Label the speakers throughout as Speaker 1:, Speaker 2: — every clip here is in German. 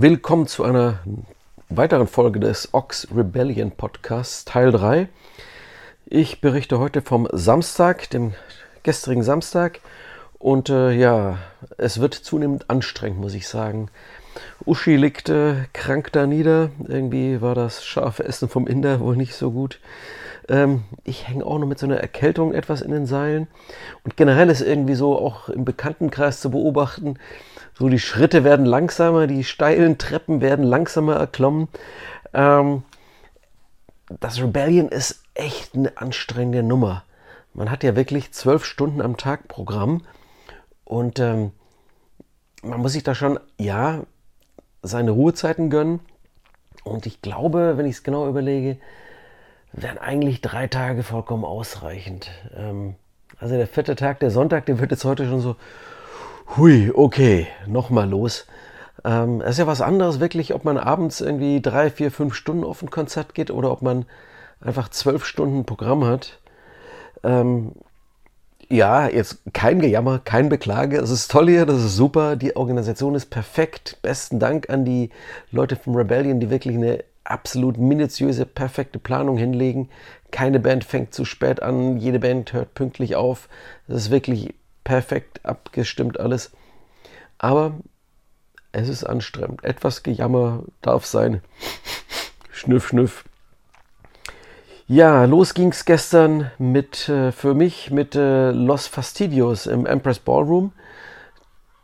Speaker 1: Willkommen zu einer weiteren Folge des Ox Rebellion Podcasts, Teil 3. Ich berichte heute vom Samstag, dem gestrigen Samstag. Und äh, ja, es wird zunehmend anstrengend, muss ich sagen. Uschi liegt äh, krank da nieder. Irgendwie war das scharfe Essen vom Inder wohl nicht so gut. Ähm, ich hänge auch noch mit so einer Erkältung etwas in den Seilen. Und generell ist irgendwie so auch im Bekanntenkreis zu beobachten, so die Schritte werden langsamer, die steilen Treppen werden langsamer erklommen. Ähm, das Rebellion ist echt eine anstrengende Nummer. Man hat ja wirklich zwölf Stunden am Tag Programm und ähm, man muss sich da schon, ja, seine Ruhezeiten gönnen. Und ich glaube, wenn ich es genau überlege, wären eigentlich drei Tage vollkommen ausreichend. Ähm, also der vierte Tag, der Sonntag, der wird jetzt heute schon so hui, okay, nochmal los. Ähm, es ist ja was anderes wirklich, ob man abends irgendwie drei, vier, fünf Stunden auf ein Konzert geht oder ob man einfach zwölf Stunden Programm hat. Ähm, ja, jetzt kein Gejammer, kein Beklage. Es ist toll hier, das ist super. Die Organisation ist perfekt. Besten Dank an die Leute vom Rebellion, die wirklich eine absolut minutiöse, perfekte Planung hinlegen. Keine Band fängt zu spät an, jede Band hört pünktlich auf. Das ist wirklich perfekt abgestimmt alles. Aber es ist anstrengend. Etwas Gejammer darf sein. Schnüff, schnüff. Ja, los ging es gestern mit, äh, für mich mit äh, Los Fastidios im Empress Ballroom.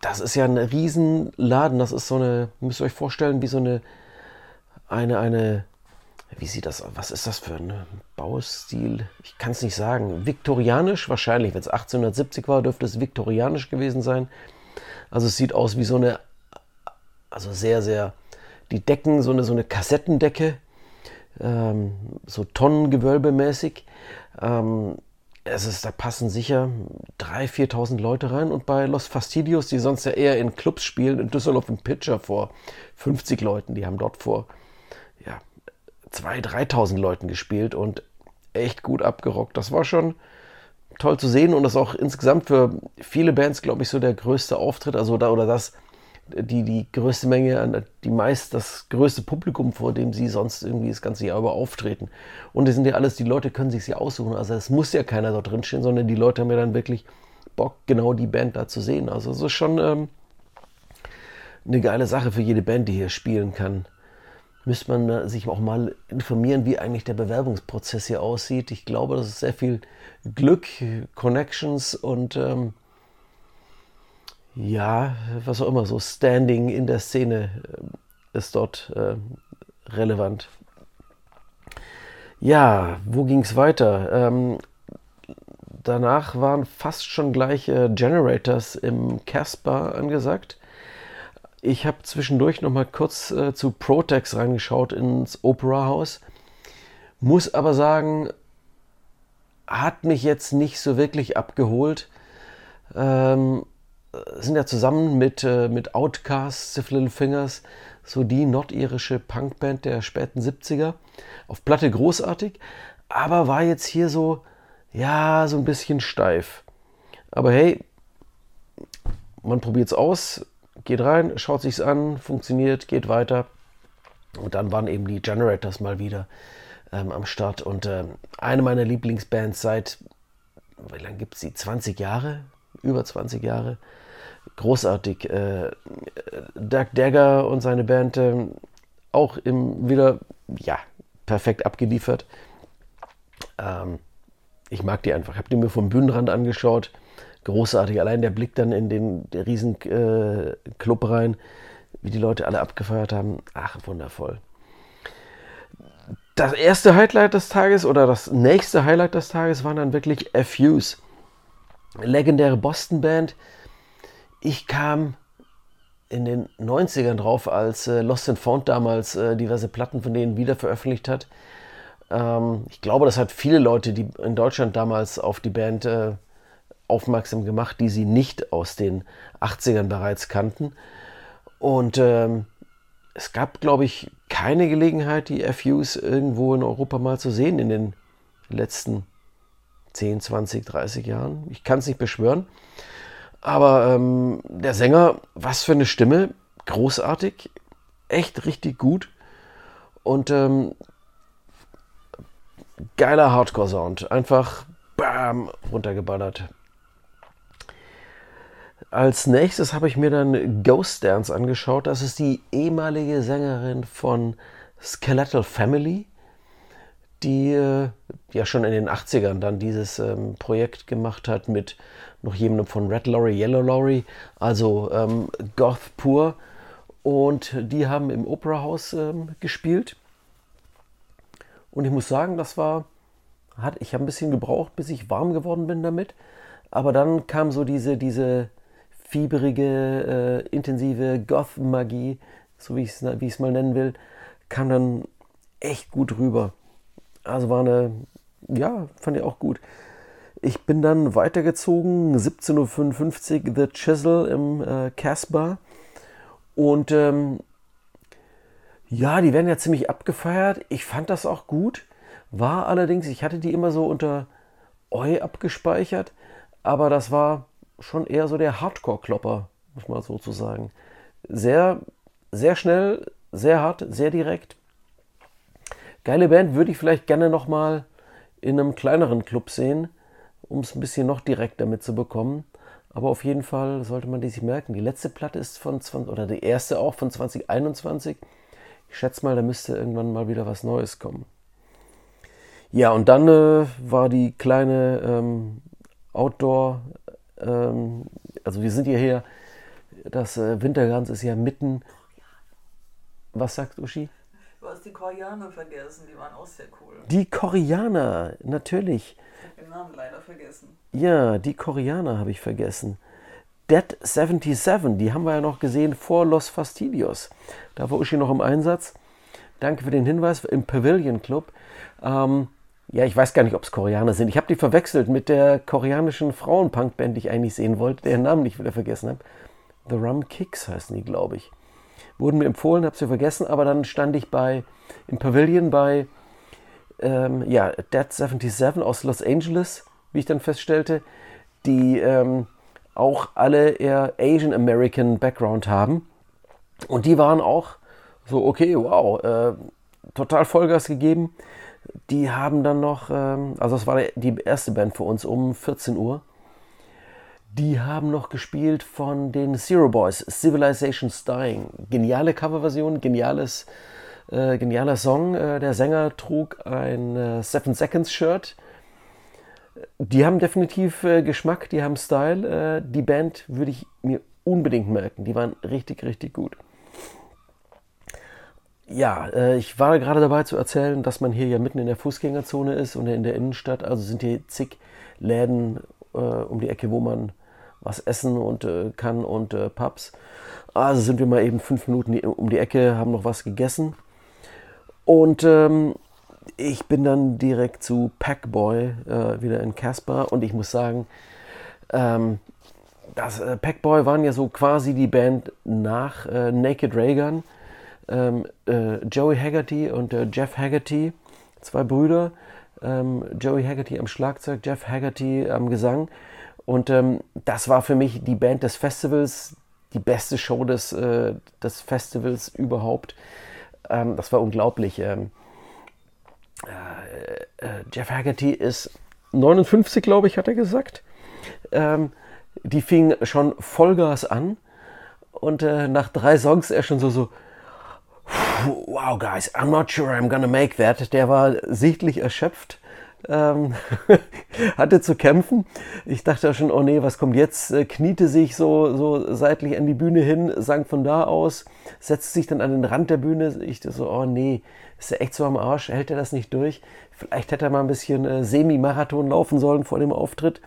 Speaker 1: Das ist ja ein Riesenladen. Das ist so eine, müsst ihr euch vorstellen, wie so eine, eine, eine wie sieht das aus? Was ist das für ein Baustil? Ich kann es nicht sagen. Viktorianisch wahrscheinlich. Wenn es 1870 war, dürfte es viktorianisch gewesen sein. Also es sieht aus wie so eine, also sehr, sehr, die Decken, so eine, so eine Kassettendecke, ähm, so Tonnengewölbemäßig. Ähm, es ist, da passen sicher 3.000, 4.000 Leute rein. Und bei Los Fastidios, die sonst ja eher in Clubs spielen, in Düsseldorf im Pitcher vor 50 Leuten, die haben dort vor 2.000, 3.000 Leuten gespielt und echt gut abgerockt. Das war schon toll zu sehen und das auch insgesamt für viele Bands, glaube ich, so der größte Auftritt, also da oder das, die, die größte Menge, die meist das größte Publikum, vor dem sie sonst irgendwie das ganze Jahr über auftreten. Und das sind ja alles, die Leute können sich sie aussuchen. Also es muss ja keiner dort drin stehen, sondern die Leute haben ja dann wirklich Bock, genau die Band da zu sehen. Also es ist schon ähm, eine geile Sache für jede Band, die hier spielen kann müsste man sich auch mal informieren, wie eigentlich der Bewerbungsprozess hier aussieht. Ich glaube, das ist sehr viel Glück, Connections und ähm, ja, was auch immer, so Standing in der Szene äh, ist dort äh, relevant. Ja, wo ging es weiter? Ähm, danach waren fast schon gleich äh, Generators im Casper angesagt. Ich habe zwischendurch noch mal kurz äh, zu Protex reingeschaut ins Opera House. Muss aber sagen, hat mich jetzt nicht so wirklich abgeholt. Ähm, sind ja zusammen mit, äh, mit Outcast, Stiff Little Fingers, so die nordirische Punkband der späten 70er. Auf Platte großartig, aber war jetzt hier so, ja, so ein bisschen steif. Aber hey, man probiert es aus geht rein, schaut sich's an, funktioniert, geht weiter. Und dann waren eben die Generators mal wieder ähm, am Start. Und äh, eine meiner Lieblingsbands seit, wie lange gibt es die? 20 Jahre? Über 20 Jahre. Großartig. Äh, Doug Dagger und seine Band äh, auch im, wieder, ja, perfekt abgeliefert. Ähm, ich mag die einfach. Ich habe die mir vom Bühnenrand angeschaut großartig. Allein der Blick dann in den riesen äh, Club rein, wie die Leute alle abgefeiert haben. Ach, wundervoll. Das erste Highlight des Tages oder das nächste Highlight des Tages waren dann wirklich FUs. Legendäre Boston-Band. Ich kam in den 90ern drauf, als äh, Lost and Found damals äh, diverse Platten von denen wieder veröffentlicht hat. Ähm, ich glaube, das hat viele Leute, die in Deutschland damals auf die Band äh, aufmerksam gemacht, die sie nicht aus den 80ern bereits kannten. Und ähm, es gab, glaube ich, keine Gelegenheit, die FUs irgendwo in Europa mal zu sehen in den letzten 10, 20, 30 Jahren. Ich kann es nicht beschwören. Aber ähm, der Sänger, was für eine Stimme, großartig. echt richtig gut. Und ähm, geiler Hardcore-Sound. Einfach bam, runtergeballert. Als nächstes habe ich mir dann Ghost Dance angeschaut. Das ist die ehemalige Sängerin von Skeletal Family, die äh, ja schon in den 80ern dann dieses ähm, Projekt gemacht hat mit noch jemandem von Red Lorry, Yellow Lorry, also ähm, Goth pur. Und die haben im Opera House ähm, gespielt. Und ich muss sagen, das war, hat, ich habe ein bisschen gebraucht, bis ich warm geworden bin damit. Aber dann kam so diese, diese fieberige, äh, intensive Goth-Magie, so wie ich es mal nennen will, kam dann echt gut rüber. Also war eine, ja, fand ich auch gut. Ich bin dann weitergezogen, 17.55 Uhr The Chisel im äh, Casbah. Und ähm, ja, die werden ja ziemlich abgefeiert. Ich fand das auch gut. War allerdings, ich hatte die immer so unter Eu abgespeichert, aber das war schon eher so der Hardcore-Klopper, muss man so zu sagen. Sehr, sehr schnell, sehr hart, sehr direkt. Geile Band würde ich vielleicht gerne nochmal in einem kleineren Club sehen, um es ein bisschen noch direkter mitzubekommen. Aber auf jeden Fall sollte man die sich merken. Die letzte Platte ist von 20, oder die erste auch von 2021. Ich schätze mal, da müsste irgendwann mal wieder was Neues kommen. Ja, und dann äh, war die kleine ähm, Outdoor, ähm, also wir sind hierher, das äh, Wintergans ist ja mitten. Was sagt Uschi?
Speaker 2: Du hast die Koreaner vergessen, die waren auch sehr cool.
Speaker 1: Die Koreaner, natürlich.
Speaker 2: Ich habe den Namen leider vergessen.
Speaker 1: Ja, die Koreaner habe ich vergessen. Dead 77, die haben wir ja noch gesehen vor Los Fastidios. Da war Uschi noch im Einsatz. Danke für den Hinweis im Pavilion Club. Ähm, ja, ich weiß gar nicht, ob es Koreaner sind. Ich habe die verwechselt mit der koreanischen Frauenpunk-Band, die ich eigentlich sehen wollte, deren Namen nicht wieder vergessen habe. The Rum Kicks heißen die, glaube ich. Wurden mir empfohlen, habe sie vergessen, aber dann stand ich bei im Pavilion bei ähm, ja, Dead 77 aus Los Angeles, wie ich dann feststellte, die ähm, auch alle eher Asian American Background haben. Und die waren auch so, okay, wow, äh, total Vollgas gegeben. Die haben dann noch, ähm, also das war die erste Band für uns um 14 Uhr. Die haben noch gespielt von den Zero Boys, Civilization's Dying. Geniale Coverversion, geniales, äh, genialer Song. Äh, der Sänger trug ein äh, Seven Seconds Shirt. Die haben definitiv äh, Geschmack, die haben Style. Äh, die Band würde ich mir unbedingt merken. Die waren richtig, richtig gut. Ja, äh, ich war gerade dabei zu erzählen, dass man hier ja mitten in der Fußgängerzone ist und in der Innenstadt. Also sind hier zig Läden äh, um die Ecke, wo man was essen und äh, kann und Pubs. Also sind wir mal eben fünf Minuten um die Ecke, haben noch was gegessen. Und ähm, ich bin dann direkt zu Packboy wieder in Casper und ich muss sagen, ähm, das Packboy waren ja so quasi die Band nach Naked Raygun ähm, äh, Joey Haggerty und äh, Jeff Haggerty, zwei Brüder. Ähm, Joey Haggerty am Schlagzeug, Jeff Haggerty am Gesang. Und ähm, das war für mich die Band des Festivals, die beste Show des, äh, des Festivals überhaupt. Ähm, das war unglaublich. Ähm, äh, äh, Jeff Haggerty ist 59, glaube ich, hat er gesagt. Ähm, die fing schon Vollgas an und äh, nach drei Songs er schon so, so, wow, guys, I'm not sure I'm gonna make that. Der war sichtlich erschöpft. Ähm, hatte zu kämpfen. Ich dachte schon, oh nee, was kommt jetzt? Äh, kniete sich so, so seitlich an die Bühne hin, sang von da aus, setzte sich dann an den Rand der Bühne. Ich dachte so, oh nee, ist er echt so am Arsch? Hält er das nicht durch? Vielleicht hätte er mal ein bisschen äh, Semi-Marathon laufen sollen vor dem Auftritt.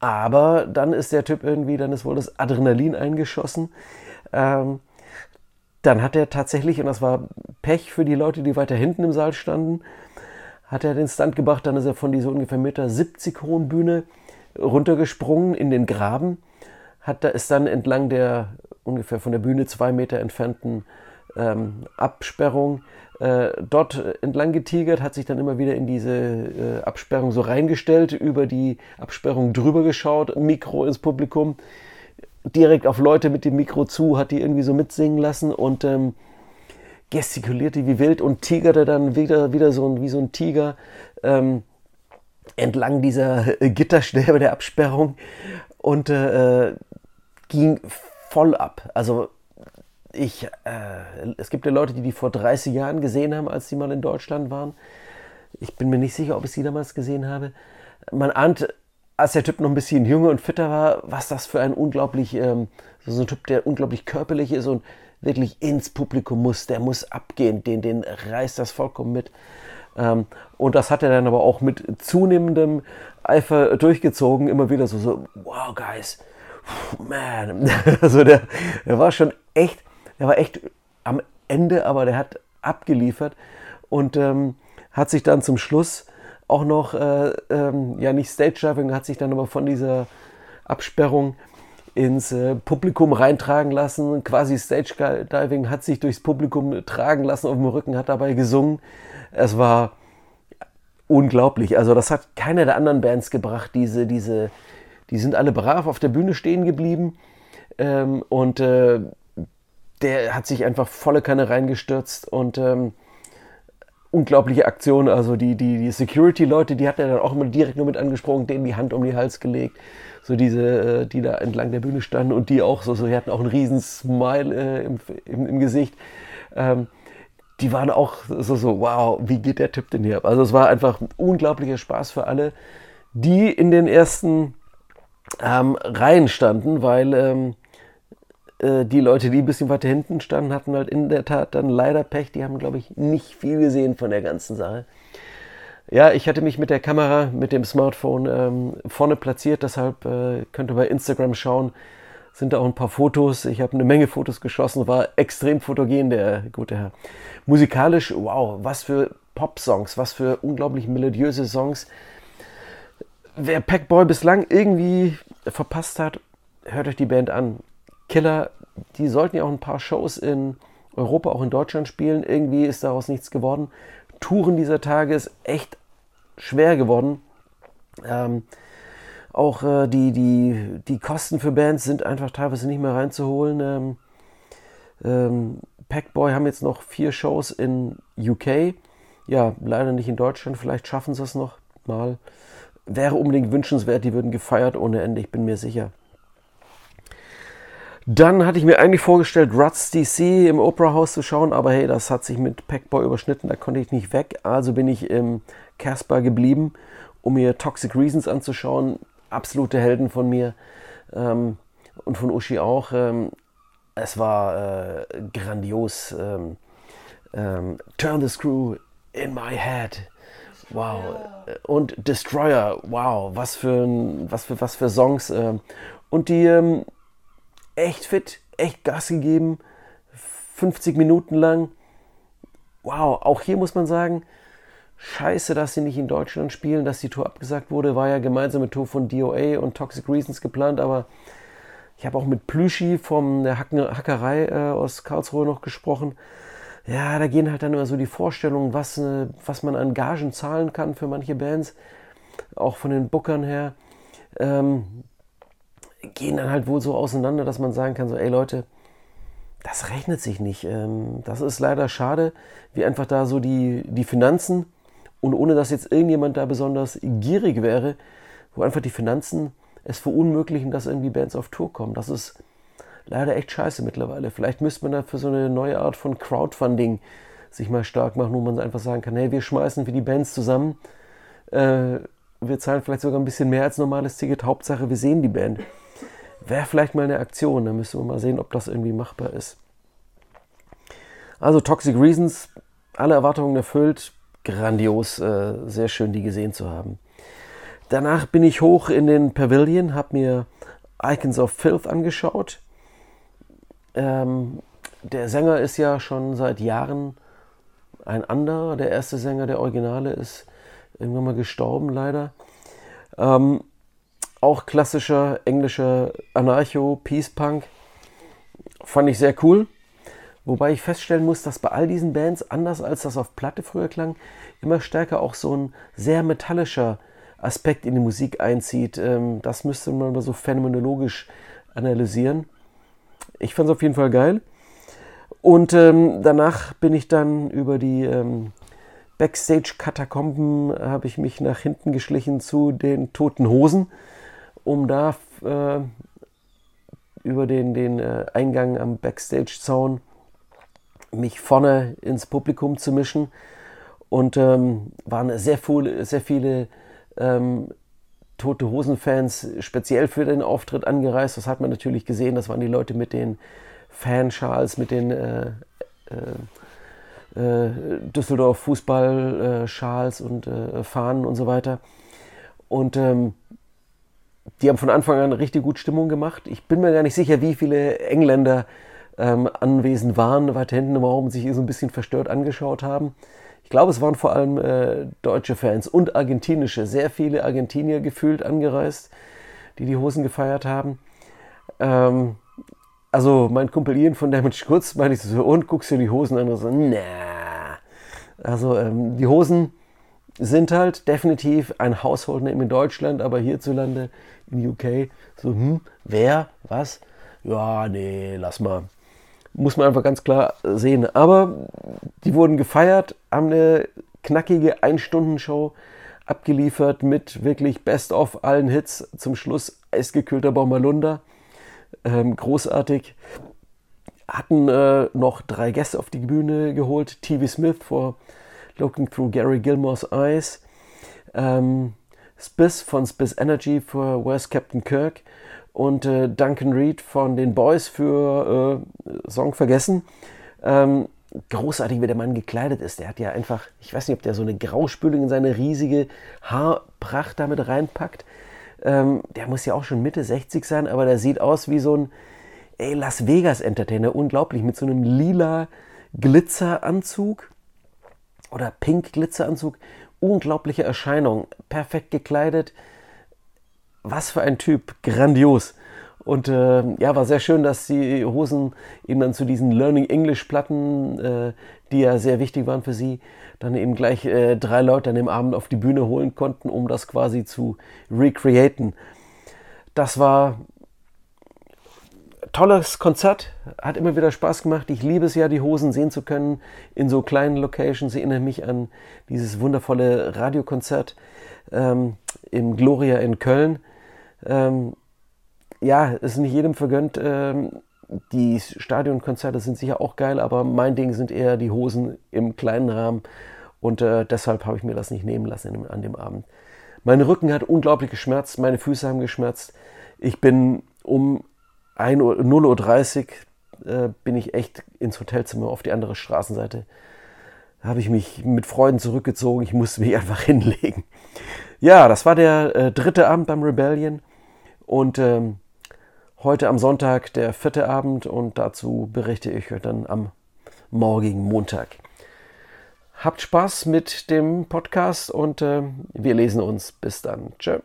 Speaker 1: Aber dann ist der Typ irgendwie, dann ist wohl das Adrenalin eingeschossen. Ähm, dann hat er tatsächlich, und das war Pech für die Leute, die weiter hinten im Saal standen, hat er den Stunt gebracht, dann ist er von dieser ungefähr Meter 70 hohen Bühne runtergesprungen in den Graben, hat da ist dann entlang der ungefähr von der Bühne zwei Meter entfernten ähm, Absperrung äh, dort entlang getigert, hat sich dann immer wieder in diese äh, Absperrung so reingestellt, über die Absperrung drüber geschaut, Mikro ins Publikum direkt auf Leute mit dem Mikro zu, hat die irgendwie so mitsingen lassen und ähm, gestikulierte wie wild und tigerte dann wieder, wieder so ein, wie so ein Tiger ähm, entlang dieser Gitterstäbe der Absperrung und äh, ging voll ab. Also ich, äh, es gibt ja Leute, die die vor 30 Jahren gesehen haben, als sie mal in Deutschland waren. Ich bin mir nicht sicher, ob ich sie damals gesehen habe. Man ahnt, als der Typ noch ein bisschen jünger und fitter war, was das für ein unglaublich, ähm, so ein Typ, der unglaublich körperlich ist und wirklich ins Publikum muss. Der muss abgehen, den, den reißt das vollkommen mit. Ähm, und das hat er dann aber auch mit zunehmendem Eifer durchgezogen. Immer wieder so, so wow, guys, man. Also der, der war schon echt, der war echt am Ende, aber der hat abgeliefert und ähm, hat sich dann zum Schluss auch noch, äh, ähm, ja nicht Stage Diving, hat sich dann aber von dieser Absperrung ins äh, Publikum reintragen lassen, quasi Stage Diving, hat sich durchs Publikum tragen lassen auf dem Rücken, hat dabei gesungen. Es war unglaublich. Also das hat keine der anderen Bands gebracht. Diese, diese, die sind alle brav auf der Bühne stehen geblieben ähm, und äh, der hat sich einfach volle Kanne reingestürzt und ähm, unglaubliche Aktion. Also die, die, die Security-Leute, die hat er dann auch immer direkt nur mit angesprochen, denen die Hand um den Hals gelegt. So diese, äh, die da entlang der Bühne standen und die auch so, so die hatten auch einen riesen Smile äh, im, im, im, Gesicht. Ähm, die waren auch so, so, wow, wie geht der Typ denn hier ab? Also es war einfach ein unglaublicher Spaß für alle, die in den ersten ähm, Reihen standen, weil ähm, äh, die Leute, die ein bisschen weiter hinten standen, hatten halt in der Tat dann leider Pech. Die haben, glaube ich, nicht viel gesehen von der ganzen Sache. Ja, ich hatte mich mit der Kamera, mit dem Smartphone ähm, vorne platziert, deshalb äh, könnt ihr bei Instagram schauen sind da auch ein paar Fotos. Ich habe eine Menge Fotos geschossen, war extrem fotogen, der gute Herr. Musikalisch, wow, was für Pop-Songs, was für unglaublich melodiöse Songs. Wer Packboy bislang irgendwie verpasst hat, hört euch die Band an. Killer, die sollten ja auch ein paar Shows in Europa, auch in Deutschland spielen. Irgendwie ist daraus nichts geworden. Touren dieser Tage ist echt schwer geworden. Ähm, auch äh, die, die, die Kosten für Bands sind einfach teilweise nicht mehr reinzuholen. Ähm, ähm, Packboy haben jetzt noch vier Shows in UK. Ja, leider nicht in Deutschland. Vielleicht schaffen sie es noch mal. Wäre unbedingt wünschenswert. Die würden gefeiert ohne Ende, ich bin mir sicher. Dann hatte ich mir eigentlich vorgestellt, Ruts DC im Opera House zu schauen, aber hey, das hat sich mit Packboy überschnitten, da konnte ich nicht weg. Also bin ich im Casper geblieben, um mir Toxic Reasons anzuschauen absolute Helden von mir ähm, und von Uschi auch. Ähm, es war äh, grandios. Ähm, ähm, Turn the Screw in my head. Wow. Ja. Und Destroyer. Wow. Was für, was für, was für Songs. Ähm, und die ähm, echt fit, echt Gas gegeben. 50 Minuten lang. Wow. Auch hier muss man sagen, Scheiße, dass sie nicht in Deutschland spielen, dass die Tour abgesagt wurde. War ja gemeinsame Tour von DOA und Toxic Reasons geplant, aber ich habe auch mit Plüschi von der Hackerei äh, aus Karlsruhe noch gesprochen. Ja, da gehen halt dann immer so die Vorstellungen, was, äh, was man an Gagen zahlen kann für manche Bands, auch von den Bookern her, ähm, gehen dann halt wohl so auseinander, dass man sagen kann, so, ey Leute, das rechnet sich nicht. Ähm, das ist leider schade, wie einfach da so die, die Finanzen und ohne dass jetzt irgendjemand da besonders gierig wäre, wo einfach die Finanzen es verunmöglichen, dass irgendwie Bands auf Tour kommen. Das ist leider echt scheiße mittlerweile. Vielleicht müsste man da für so eine neue Art von Crowdfunding sich mal stark machen, wo man einfach sagen kann, hey, wir schmeißen für die Bands zusammen, äh, wir zahlen vielleicht sogar ein bisschen mehr als normales Ticket, Hauptsache wir sehen die Band. Wäre vielleicht mal eine Aktion, da müssen wir mal sehen, ob das irgendwie machbar ist. Also Toxic Reasons, alle Erwartungen erfüllt, grandios, äh, sehr schön, die gesehen zu haben. Danach bin ich hoch in den Pavilion, habe mir Icons of Filth angeschaut. Ähm, der Sänger ist ja schon seit Jahren ein anderer. Der erste Sänger, der Originale, ist irgendwann mal gestorben, leider. Ähm, auch klassischer englischer Anarcho, Peace Punk. Fand ich sehr cool. Wobei ich feststellen muss, dass bei all diesen Bands, anders als das auf Platte früher klang, immer stärker auch so ein sehr metallischer Aspekt in die Musik einzieht. Ähm, das müsste man mal so phänomenologisch analysieren. Ich fand es auf jeden Fall geil. Und ähm, danach bin ich dann über die ähm, Backstage-Katakomben, habe ich mich nach hinten geschlichen zu den Toten Hosen, um da äh, über den, den äh, Eingang am Backstage-Zaun mich vorne ins Publikum zu mischen. Und ähm, waren sehr, viele, sehr viele ähm, Tote Hosen-Fans speziell für den Auftritt angereist. Das hat man natürlich gesehen. Das waren die Leute mit den Fanschals, mit den äh, äh, äh Düsseldorf Fußballschals und äh, Fahnen und so weiter. Und ähm, die haben von Anfang an richtig gut Stimmung gemacht. Ich bin mir gar nicht sicher, wie viele Engländer ähm, anwesend waren, weiter hinten im Raum sich so ein bisschen verstört angeschaut haben. Ich glaube, es waren vor allem äh, deutsche Fans und argentinische, sehr viele Argentinier gefühlt angereist, die die Hosen gefeiert haben. Ähm, also mein Kumpel Ian von Damage Goods meinte ich so, und guckst dir die Hosen an und so, na. Also ähm, die Hosen sind halt definitiv ein Household Name in Deutschland, aber hierzulande in UK so, hm, wer, was? Ja, nee, lass mal. Muss man einfach ganz klar sehen. Aber die wurden gefeiert, haben eine knackige Ein-Stunden-Show abgeliefert mit wirklich Best-of allen Hits. Zum Schluss eisgekühlter Bommerlunder. Ähm, großartig. Hatten äh, noch drei Gäste auf die Bühne geholt. TV Smith vor Looking Through Gary Gilmore's Eyes. Ähm, Spiss von Spiss Energy für Where's Captain Kirk und äh, Duncan Reed von den Boys für äh, Song Vergessen. Ähm, großartig, wie der Mann gekleidet ist. Der hat ja einfach, ich weiß nicht, ob der so eine Grauspülung in seine riesige Haarpracht damit reinpackt. Ähm, der muss ja auch schon Mitte 60 sein, aber der sieht aus wie so ein ey, Las Vegas Entertainer. Unglaublich, mit so einem lila Glitzeranzug oder Pink Glitzeranzug. Unglaubliche Erscheinung. Perfekt gekleidet was für ein Typ, grandios. Und äh, ja, war sehr schön, dass die Hosen eben dann zu diesen Learning English Platten, äh, die ja sehr wichtig waren für sie, dann eben gleich äh, drei Leute an dem Abend auf die Bühne holen konnten, um das quasi zu recreaten. Das war tolles Konzert, hat immer wieder Spaß gemacht. Ich liebe es ja, die Hosen sehen zu können in so kleinen Locations. Ich erinnere mich an dieses wundervolle Radiokonzert ähm, im Gloria in Köln ähm, ja, es ist nicht jedem vergönnt. Ähm, die Stadionkonzerte sind sicher auch geil, aber mein Ding sind eher die Hosen im kleinen Rahmen. Und äh, deshalb habe ich mir das nicht nehmen lassen an dem Abend. Mein Rücken hat unglaublich geschmerzt, meine Füße haben geschmerzt. Ich bin um 0.30 Uhr äh, bin ich echt ins Hotelzimmer auf die andere Straßenseite. Da habe ich mich mit Freuden zurückgezogen. Ich musste mich einfach hinlegen. Ja, das war der äh, dritte Abend beim Rebellion. Und ähm, heute am Sonntag der vierte Abend und dazu berichte ich euch dann am morgigen Montag. Habt Spaß mit dem Podcast und äh, wir lesen uns. Bis dann. Tschö.